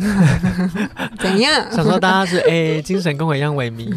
怎样？想说大家是哎，精神跟我一样萎靡。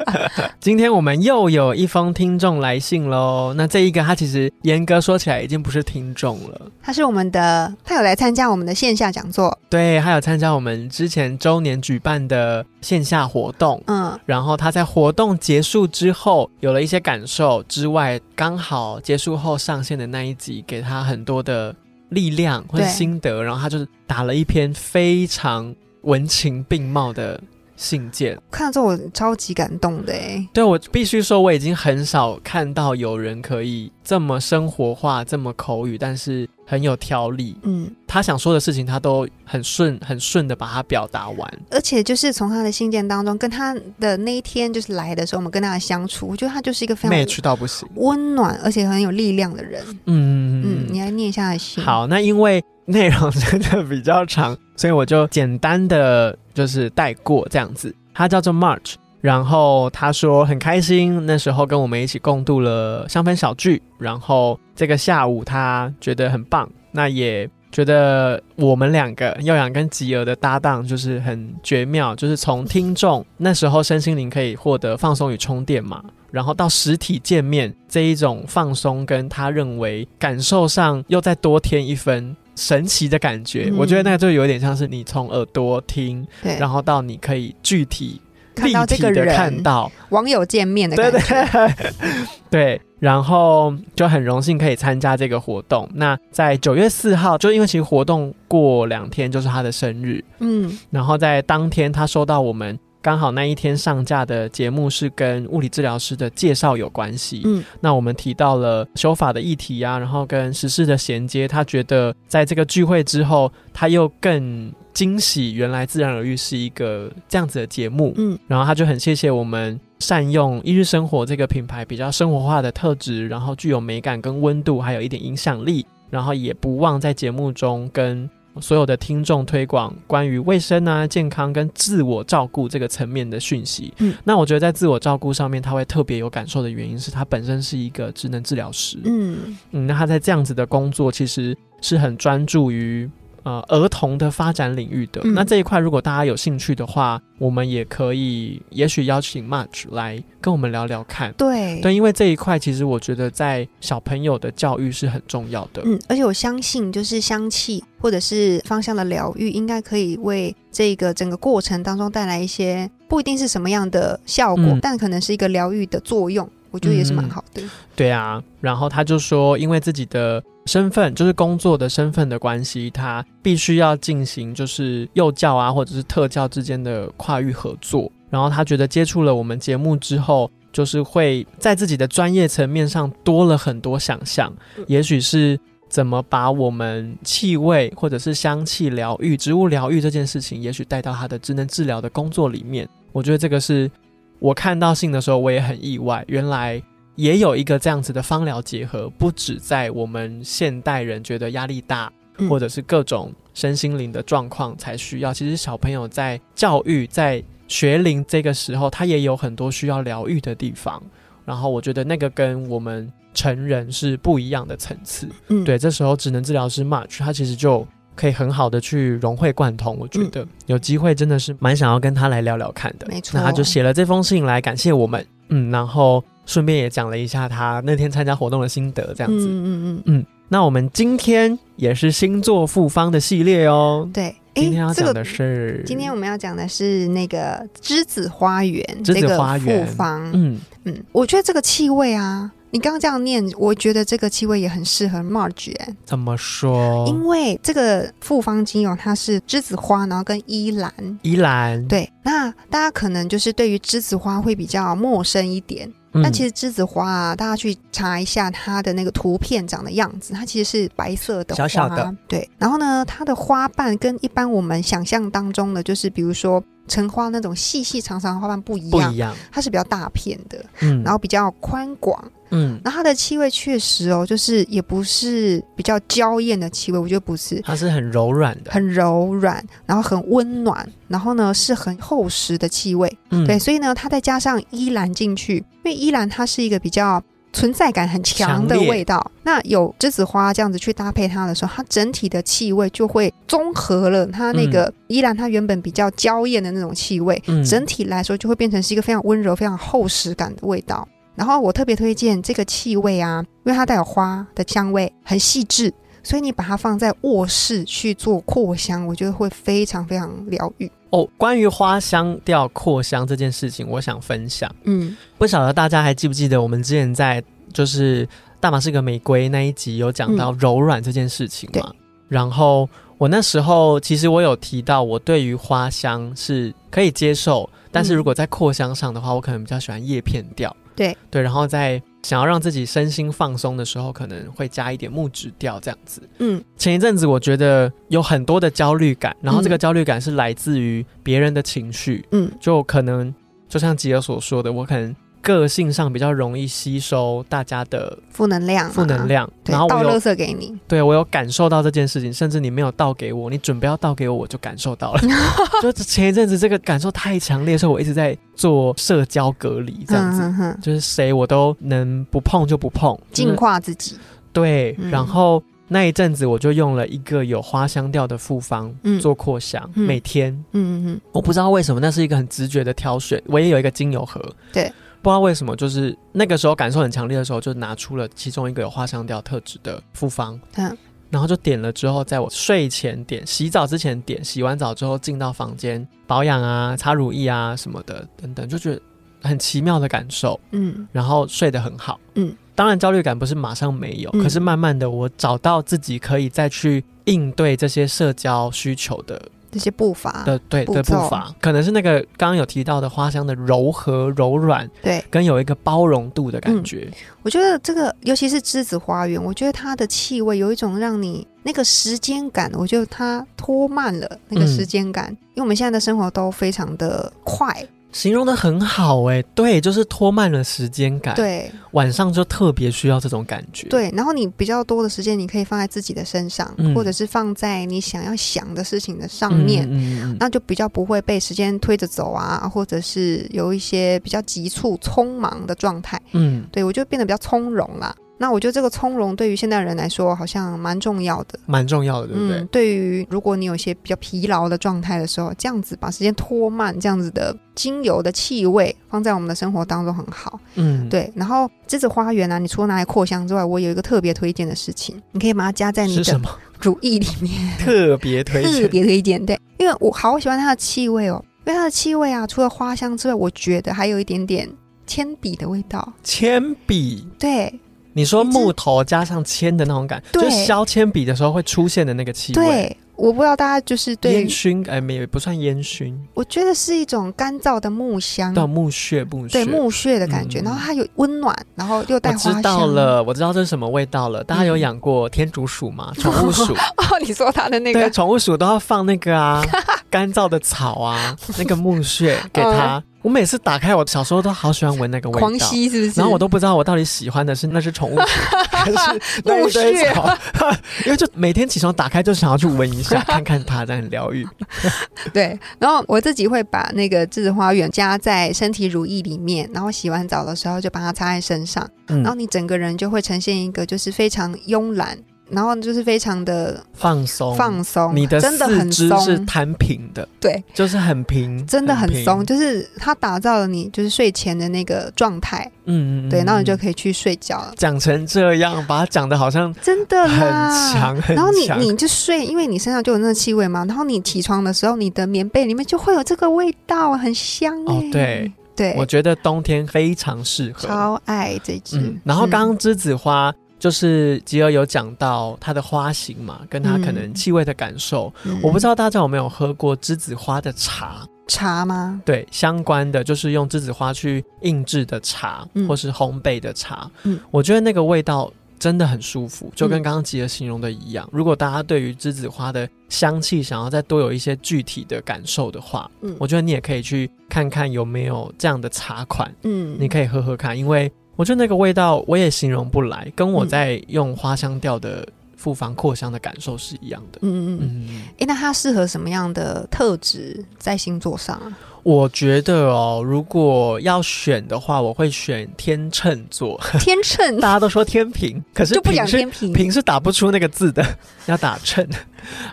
今天我们又有一封听众来信喽。那这一个他其实严格说起来已经不是听众了，他是我们的，他有来参加我们的线下讲座，对，他有参加我们之前周年举办的线下活动。嗯，然后他在活动结束之后有了一些感受之外，刚好结束后上线的那一集给他很多的。力量或者心得，然后他就是打了一篇非常文情并茂的信件。看到之后我超级感动的哎，对我必须说我已经很少看到有人可以这么生活化、这么口语，但是。很有条理，嗯，他想说的事情，他都很顺很顺的把它表达完，而且就是从他的信件当中，跟他的那一天就是来的时候，我们跟他的相处，我觉得他就是一个非常 match 到不行，温暖而且很有力量的人，嗯嗯，你来念一下信。好，那因为内容真的比较长，所以我就简单的就是带过这样子。他叫做 March。然后他说很开心，那时候跟我们一起共度了香氛小聚。然后这个下午他觉得很棒，那也觉得我们两个耀阳跟吉儿的搭档就是很绝妙，就是从听众那时候身心灵可以获得放松与充电嘛，然后到实体见面这一种放松，跟他认为感受上又再多添一分神奇的感觉。我觉得那个就有点像是你从耳朵听，然后到你可以具体。看到这个人，看到网友见面的感觉，对，然后就很荣幸可以参加这个活动。那在九月四号，就因为其实活动过两天就是他的生日，嗯，然后在当天他收到我们。刚好那一天上架的节目是跟物理治疗师的介绍有关系，嗯，那我们提到了修法的议题啊，然后跟时事的衔接，他觉得在这个聚会之后，他又更惊喜，原来自然而愈是一个这样子的节目，嗯，然后他就很谢谢我们善用一日生活这个品牌比较生活化的特质，然后具有美感跟温度，还有一点影响力，然后也不忘在节目中跟。所有的听众推广关于卫生啊、健康跟自我照顾这个层面的讯息。嗯，那我觉得在自我照顾上面，他会特别有感受的原因是他本身是一个职能治疗师。嗯嗯，那他在这样子的工作，其实是很专注于。呃，儿童的发展领域的那这一块，如果大家有兴趣的话，我们也可以，也许邀请 Much 来跟我们聊聊看。对对，因为这一块其实我觉得在小朋友的教育是很重要的。嗯，而且我相信，就是香气或者是芳香的疗愈，应该可以为这个整个过程当中带来一些不一定是什么样的效果，但可能是一个疗愈的作用。我觉得也是蛮好的。对啊，然后他就说，因为自己的。身份就是工作的身份的关系，他必须要进行就是幼教啊，或者是特教之间的跨域合作。然后他觉得接触了我们节目之后，就是会在自己的专业层面上多了很多想象。也许是怎么把我们气味或者是香气疗愈、植物疗愈这件事情，也许带到他的智能治疗的工作里面。我觉得这个是我看到信的时候，我也很意外，原来。也有一个这样子的芳疗结合，不止在我们现代人觉得压力大，或者是各种身心灵的状况才需要。其实小朋友在教育、在学龄这个时候，他也有很多需要疗愈的地方。然后我觉得那个跟我们成人是不一样的层次。嗯，对，这时候只能治疗师 March，他其实就可以很好的去融会贯通。我觉得有机会真的是蛮想要跟他来聊聊看的。没错，那他就写了这封信来感谢我们。嗯，然后。顺便也讲了一下他那天参加活动的心得，这样子。嗯嗯嗯嗯。那我们今天也是星座复方的系列哦。对，今天要讲的是，今天我们要讲的是那个栀子花园，栀子花园复方。嗯嗯，我觉得这个气味啊，你刚刚这样念，我觉得这个气味也很适合 Marge。怎么说？因为这个复方精油它是栀子花，然后跟依兰。依兰。对，那大家可能就是对于栀子花会比较陌生一点。但其实栀子花啊，大家去查一下它的那个图片长的样子，它其实是白色的，小小的。对，然后呢，它的花瓣跟一般我们想象当中的，就是比如说橙花那种细细长长的花瓣不一不样，一样，它是比较大片的，嗯，然后比较宽广。嗯，然后它的气味确实哦，就是也不是比较娇艳的气味，我觉得不是，它是很柔软的，很柔软，然后很温暖，然后呢是很厚实的气味。嗯。对，所以呢，它再加上依兰进去，因为依兰它是一个比较存在感很强的味道，那有栀子花这样子去搭配它的时候，它整体的气味就会综合了它那个依兰它原本比较娇艳的那种气味，嗯。整体来说就会变成是一个非常温柔、非常厚实感的味道。然后我特别推荐这个气味啊，因为它带有花的香味，很细致，所以你把它放在卧室去做扩香，我觉得会非常非常疗愈。哦，关于花香调扩香这件事情，我想分享。嗯，不晓得大家还记不记得我们之前在就是大马士革玫瑰那一集有讲到柔软这件事情对嘛？然后我那时候其实我有提到，我对于花香是可以接受，但是如果在扩香上的话，我可能比较喜欢叶片调。对。对，然后在想要让自己身心放松的时候，可能会加一点木质调这样子。嗯。前一阵子我觉得有很多的焦虑感，然后这个焦虑感是来自于别人的情绪，嗯。就可能就像吉尔所说的，我可能个性上比较容易吸收大家的负能量嘛，负能量，然后倒垃圾给你，对我有感受到这件事情，甚至你没有倒给我，你准备要倒给我，我就感受到了。就前一阵子这个感受太强烈，所以我一直在做社交隔离，这样子。哼哼，就是谁我都能不碰就不碰，净化自己。对，嗯。然后那一阵子我就用了一个有花香调的复方、嗯。做扩香，嗯。每天。嗯嗯我不知道为什么，那是一个很直觉的挑选。我也有一个精油盒，对，不知道为什么，就是那个时候感受很强烈的时候，就拿出了其中一个有花香调特质的复方，嗯。然后就点了之后，在我睡前点、洗澡之前点、洗完澡之后进到房间保养啊、擦乳液啊什么的等等，就觉得很奇妙的感受，嗯。然后睡得很好。嗯，当然焦虑感不是马上没有，嗯。可是慢慢的我找到自己可以再去应对这些社交需求的这些步伐，的对的步伐，可能是那个刚刚有提到的花香的柔和柔软，对，跟有一个包容度的感觉。我觉得这个，尤其是栀子花园，我觉得它的气味有一种让你那个时间感，我觉得它拖慢了那个时间感，因为我们现在的生活都非常的快，形容的很好哎、对，就是拖慢了时间感。，对晚上就特别需要这种感觉。，对，然后你比较多的时间，你可以放在自己的身上，嗯或者是放在你想要想的事情的上面。嗯嗯嗯那就比较不会被时间推着走啊，或者是有一些比较急促、匆忙的状态。嗯，对我就变得比较从容啦。那我觉得这个从容对于现代人来说好像蛮重要的。蛮重要的，对不对？嗯，对于如果你有一些比较疲劳的状态的时候，这样子把时间拖慢，这样子的精油的气味放在我们的生活当中很好。嗯，对，然后栀子花园啊，你除了拿来扩香之外，我有一个特别推荐的事情，你可以把它加在你的是什么？乳液里面，特别推特荐。别推荐。对，因为我好喜欢它的气味哦，因为它的气味啊，除了花香之外，我觉得还有一点点铅笔的味道。铅笔，对你说木头加上铅的那种感，对就是削铅笔的时候会出现的那个气味。对，我不知道大家就是对，烟熏，哎，没有不算烟熏，我觉得是一种干燥的木香。到木屑木屑。对木屑的感觉，嗯然后它有温暖，然后又带我花香。知道了，我知道这是什么味道了。大家有嗯养过天竺鼠吗？宠物鼠，哦，你说它的那个对，个，宠物鼠都要放那个啊，干燥的草啊，那个木屑给它。我每次打开，我小时候都好喜欢闻那个味道，狂吸是不是？然后我都不知道我到底喜欢的是那是宠物 还是那木一堆草，因为就每天起床打开就想要去闻一下，看看它，这样很疗愈。对，然后我自己会把那个栀子花园加在身体乳液里面，然后洗完澡的时候就把它擦在身上，嗯然后你整个人就会呈现一个就是非常慵懒，然后就是非常的放松，放松，你的真的很松是松，摊平的，对，就是很平，真的很平松，。就是它打造了你就是睡前的那个状态，嗯嗯，对，嗯然后你就嗯可以去睡觉了，讲成这样，把它讲的好像真的很啦。强很然后你你就睡，因为你身上就有那个气味嘛。然后你起床的时候，你的棉被里面就会有这个味道，很香哎、哦对对，我觉得冬天非常适合。超爱这支。嗯，然后刚刚栀子花。就是吉尔有讲到它的花型嘛，跟它可能嗯气味的感受。嗯我不知道大家有没有喝过栀子花的茶，茶吗？对，相关的就是用栀子花去印制的茶，嗯或是烘焙的茶。嗯我觉得那个味道真的很舒服，就跟刚刚吉尔形容的一样。如果大家对于栀子花的香气想要再多有一些具体的感受的话，嗯，我觉得你也可以去看看有没有这样的茶款，嗯，你可以喝喝看，因为我觉得那个味道我也形容不来，跟我在用花香调的。复方扩香的感受是一样的。嗯嗯嗯。哎，那它适合什么样的特质在星座上啊？我觉得哦，如果要选的话，我会选天秤座。天秤，大家都说天平，可是就不讲天平，平是打不出那个字的，要打秤。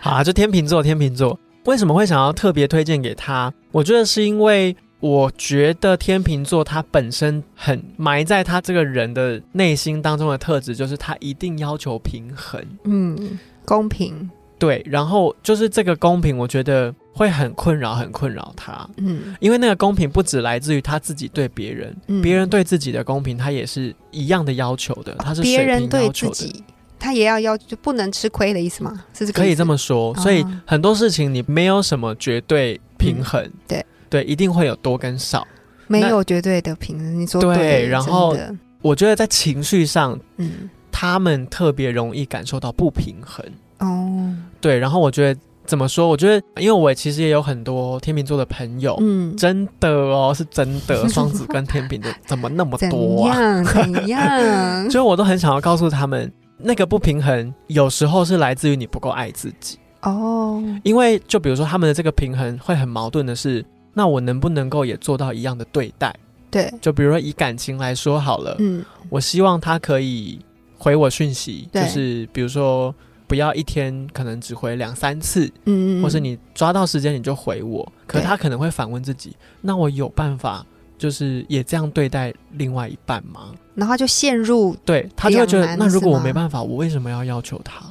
好啊，就天平座，天平座。为什么会想要特别推荐给他？我觉得是因为。我觉得天秤座他本身很埋在他这个人的内心当中的特质，就是他一定要求平衡，嗯，公平，对。然后就是这个公平，我觉得会很困扰，很困扰他，嗯，因为那个公平不只来自于他自己对别人，别人对自己的公平，他也是一样的要求的，他是别人对自己，他也要要就不能吃亏的意思吗？是可以这么说。所以很多事情你没有什么绝对平衡，对。对，一定会有多跟少，没有绝对的平衡。你说对，然后我觉得在情绪上，嗯，他们特别容易感受到不平衡。哦，对，然后我觉得怎么说？我觉得，因为我其实也有很多天秤座的朋友，嗯，真的哦，是真的，双子跟天秤的怎么那么多啊？怎 样？所以我都很想要告诉他们，那个不平衡有时候是来自于你不够爱自己哦。因为就比如说他们的这个平衡会很矛盾的是。那我能不能够也做到一样的对待？对，就比如说以感情来说好了，嗯，我希望他可以回我讯息，就是比如说不要一天可能只回两三次，嗯嗯，或是你抓到时间你就回我，可他可能会反问自己，那我有办法就是也这样对待另外一半吗？然后就陷入对他就会觉得，那如果我没办法，我为什么要要求他？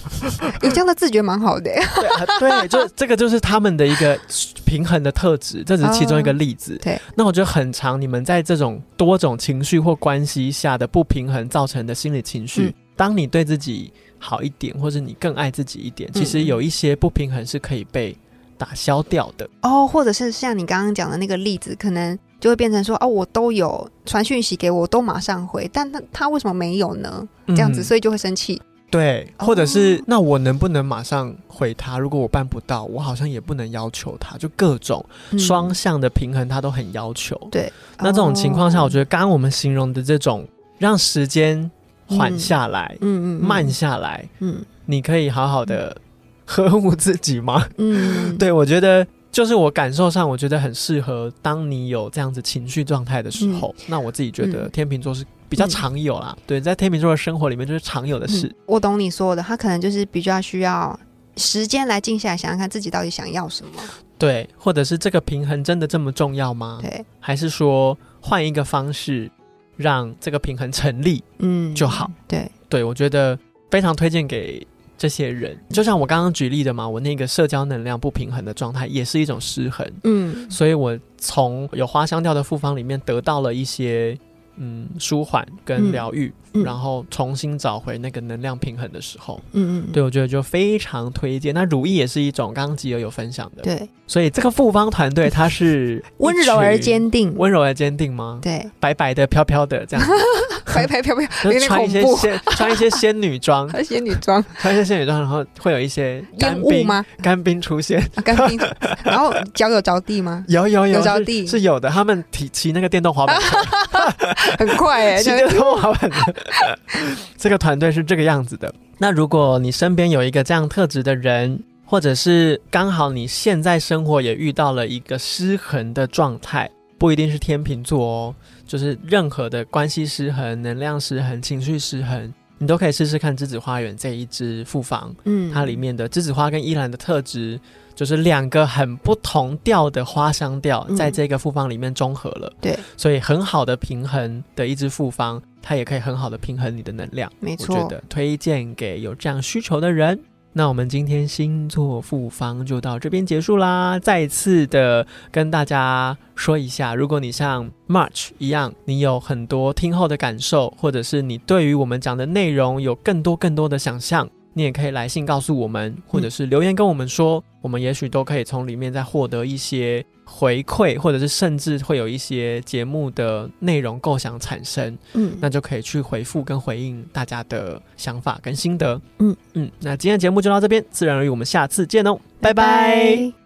有这样的自觉蛮好的，对，对，就 这个就是他们的一个平衡的特质，这只是其中一个例子。对，那我觉得很长，你们在这种多种情绪或关系下的不平衡造成的心理情绪，当你对自己好一点，或者你更爱自己一点，其实有一些不平衡是可以被打消掉的。哦，或者是像你刚刚讲的那个例子，可能就会变成说，哦，我都有传讯息给我，都马上回，但他他为什么没有呢？这样子，所以就会生气。对，或者是那我能不能马上回他？如果我办不到，我好像也不能要求他，就各种双向的平衡，他都很要求。对，那这种情况下，我觉得刚刚我们形容的这种让时间缓下来，嗯嗯，慢下来，嗯，你可以好好的呵护自己吗？嗯，对我觉得就是我感受上，我觉得很适合当你有这样子情绪状态的时候。那我自己觉得天秤座是。比较常有啦，对，在天秤座的生活里面就是常有的事。我懂你说的，他可能就是比较需要时间来静下来想想看自己到底想要什么。对，或者是这个平衡真的这么重要吗？对，还是说换一个方式让这个平衡成立，嗯，就好。对，对我觉得非常推荐给这些人。就像我刚刚举例的嘛，我那个社交能量不平衡的状态也是一种失衡。嗯，所以我从有花香调的复方里面得到了一些。嗯，舒缓跟疗愈，然后重新找回那个能量平衡的时候，嗯嗯，对我觉得就非常推荐。那如意也是一种，刚刚吉友有分享的，对，所以这个复方团队它是 温柔而坚定，温柔而坚定吗？对，白白的、飘飘的这样，白白飘飘，穿一些仙穿一些仙女装，仙女装，穿一些仙女装，然后会有一些干冰吗？干冰出现，干冰，然后脚有着地吗？有有有着地，是有的。他们骑骑那个电动滑板车。很快哎，今天都好很。这个团队是这个样子的。那如果你身边有一个这样特质的人，或者是刚好你现在生活也遇到了一个失衡的状态，不一定是天秤座哦，就是任何的关系失衡、能量失衡、情绪失衡，你都可以试试看栀子花园这一支复方。嗯，它里面的栀子花跟依兰的特质。就是两个很不同调的花香调，在这个复方里面中和了，对，所以很好的平衡的一支复方，它也可以很好的平衡你的能量。没错，我觉得推荐给有这样需求的人。那我们今天星座复方就到这边结束啦。再次的跟大家说一下，如果你像 March 一样，你有很多听后的感受，或者是你对于我们讲的内容有更多更多的想象。你也可以来信告诉我们，或者是留言跟我们说，我们也许都可以从里面再获得一些回馈，或者是甚至会有一些节目的内容构想产生，嗯，那就可以去回复跟回应大家的想法跟心得，嗯嗯。那今天节目就到这边，自然而然我们下次见哦，拜拜。